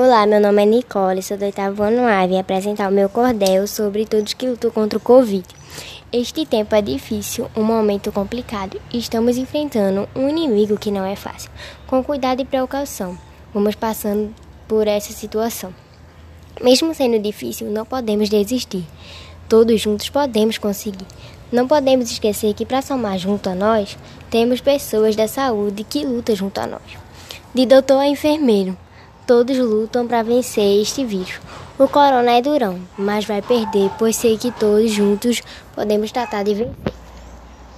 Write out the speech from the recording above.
Olá, meu nome é Nicole, sou do oitavo ano A e apresentar o meu cordel sobre todos que lutam contra o Covid. Este tempo é difícil, um momento complicado e estamos enfrentando um inimigo que não é fácil. Com cuidado e precaução, vamos passando por essa situação. Mesmo sendo difícil, não podemos desistir. Todos juntos podemos conseguir. Não podemos esquecer que para somar junto a nós, temos pessoas da saúde que lutam junto a nós. De doutor a enfermeiro, todos lutam para vencer este vírus. O corona é durão, mas vai perder, pois sei que todos juntos podemos tratar de vencer.